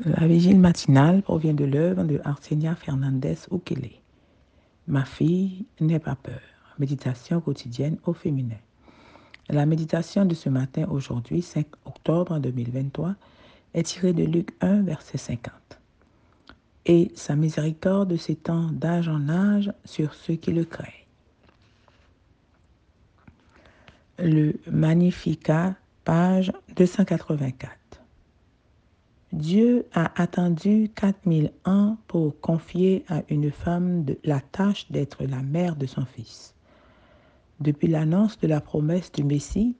La vigile matinale provient de l'œuvre de Arsenia Fernandez Ukele. Ma fille, n'aie pas peur. Méditation quotidienne au féminin. La méditation de ce matin, aujourd'hui, 5 octobre 2023, est tirée de Luc 1, verset 50. Et sa miséricorde s'étend d'âge en âge sur ceux qui le craignent. Le Magnificat, page 284. Dieu a attendu 4000 ans pour confier à une femme la tâche d'être la mère de son fils. Depuis l'annonce de la promesse du Messie,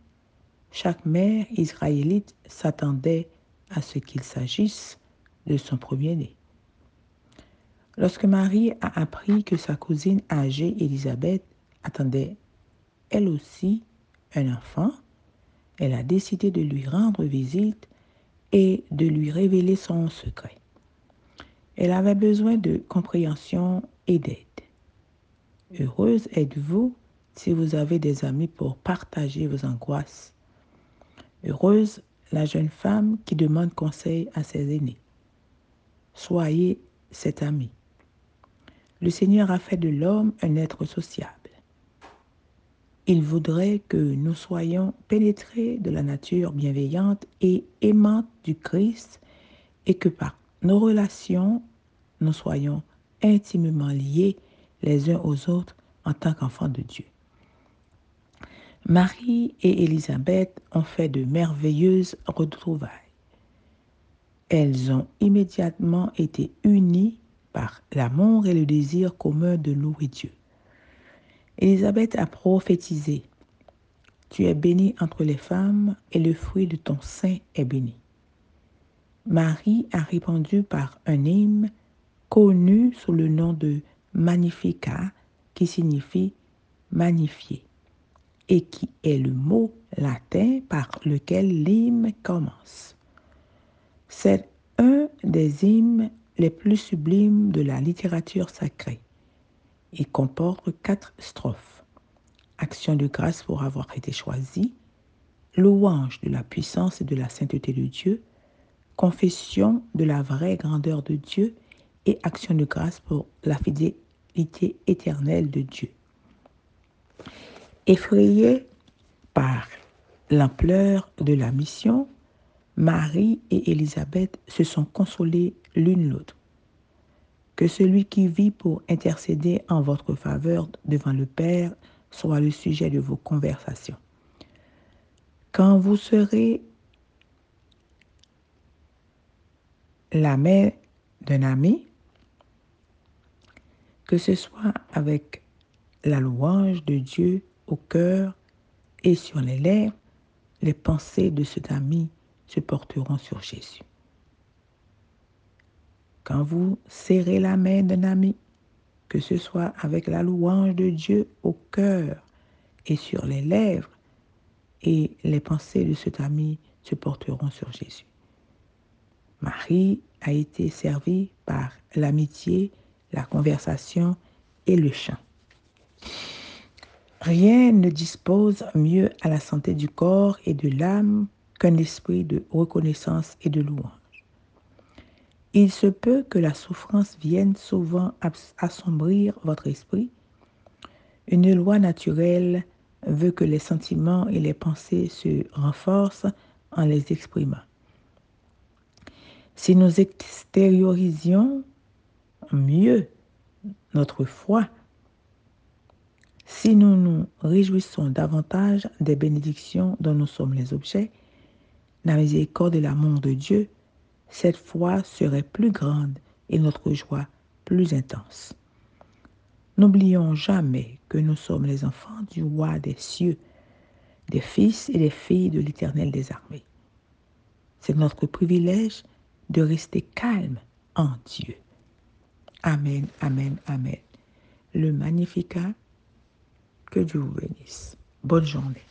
chaque mère israélite s'attendait à ce qu'il s'agisse de son premier-né. Lorsque Marie a appris que sa cousine âgée Élisabeth attendait elle aussi un enfant, elle a décidé de lui rendre visite et de lui révéler son secret. Elle avait besoin de compréhension et d'aide. Heureuse êtes-vous si vous avez des amis pour partager vos angoisses. Heureuse la jeune femme qui demande conseil à ses aînés. Soyez cet ami. Le Seigneur a fait de l'homme un être sociable. Il voudrait que nous soyons pénétrés de la nature bienveillante et aimante du Christ et que par nos relations, nous soyons intimement liés les uns aux autres en tant qu'enfants de Dieu. Marie et Élisabeth ont fait de merveilleuses retrouvailles. Elles ont immédiatement été unies par l'amour et le désir commun de louer Dieu. Élisabeth a prophétisé. Tu es bénie entre les femmes et le fruit de ton sein est béni. Marie a répondu par un hymne connu sous le nom de Magnificat qui signifie magnifier et qui est le mot latin par lequel l'hymne commence. C'est un des hymnes les plus sublimes de la littérature sacrée. Il comporte quatre strophes. Action de grâce pour avoir été choisi, louange de la puissance et de la sainteté de Dieu, confession de la vraie grandeur de Dieu et action de grâce pour la fidélité éternelle de Dieu. Effrayés par l'ampleur de la mission, Marie et Élisabeth se sont consolées l'une l'autre que celui qui vit pour intercéder en votre faveur devant le Père soit le sujet de vos conversations. Quand vous serez la mère d'un ami, que ce soit avec la louange de Dieu au cœur et sur les lèvres, les pensées de cet ami se porteront sur Jésus. Quand vous serrez la main d'un ami, que ce soit avec la louange de Dieu au cœur et sur les lèvres, et les pensées de cet ami se porteront sur Jésus. Marie a été servie par l'amitié, la conversation et le chant. Rien ne dispose mieux à la santé du corps et de l'âme qu'un esprit de reconnaissance et de louange. Il se peut que la souffrance vienne souvent assombrir votre esprit. Une loi naturelle veut que les sentiments et les pensées se renforcent en les exprimant. Si nous extériorisions mieux notre foi, si nous nous réjouissons davantage des bénédictions dont nous sommes les objets, la miséricorde et l'amour de Dieu cette foi serait plus grande et notre joie plus intense. N'oublions jamais que nous sommes les enfants du roi des cieux, des fils et des filles de l'Éternel des armées. C'est notre privilège de rester calme en Dieu. Amen, amen, amen. Le Magnificat, que Dieu vous bénisse. Bonne journée.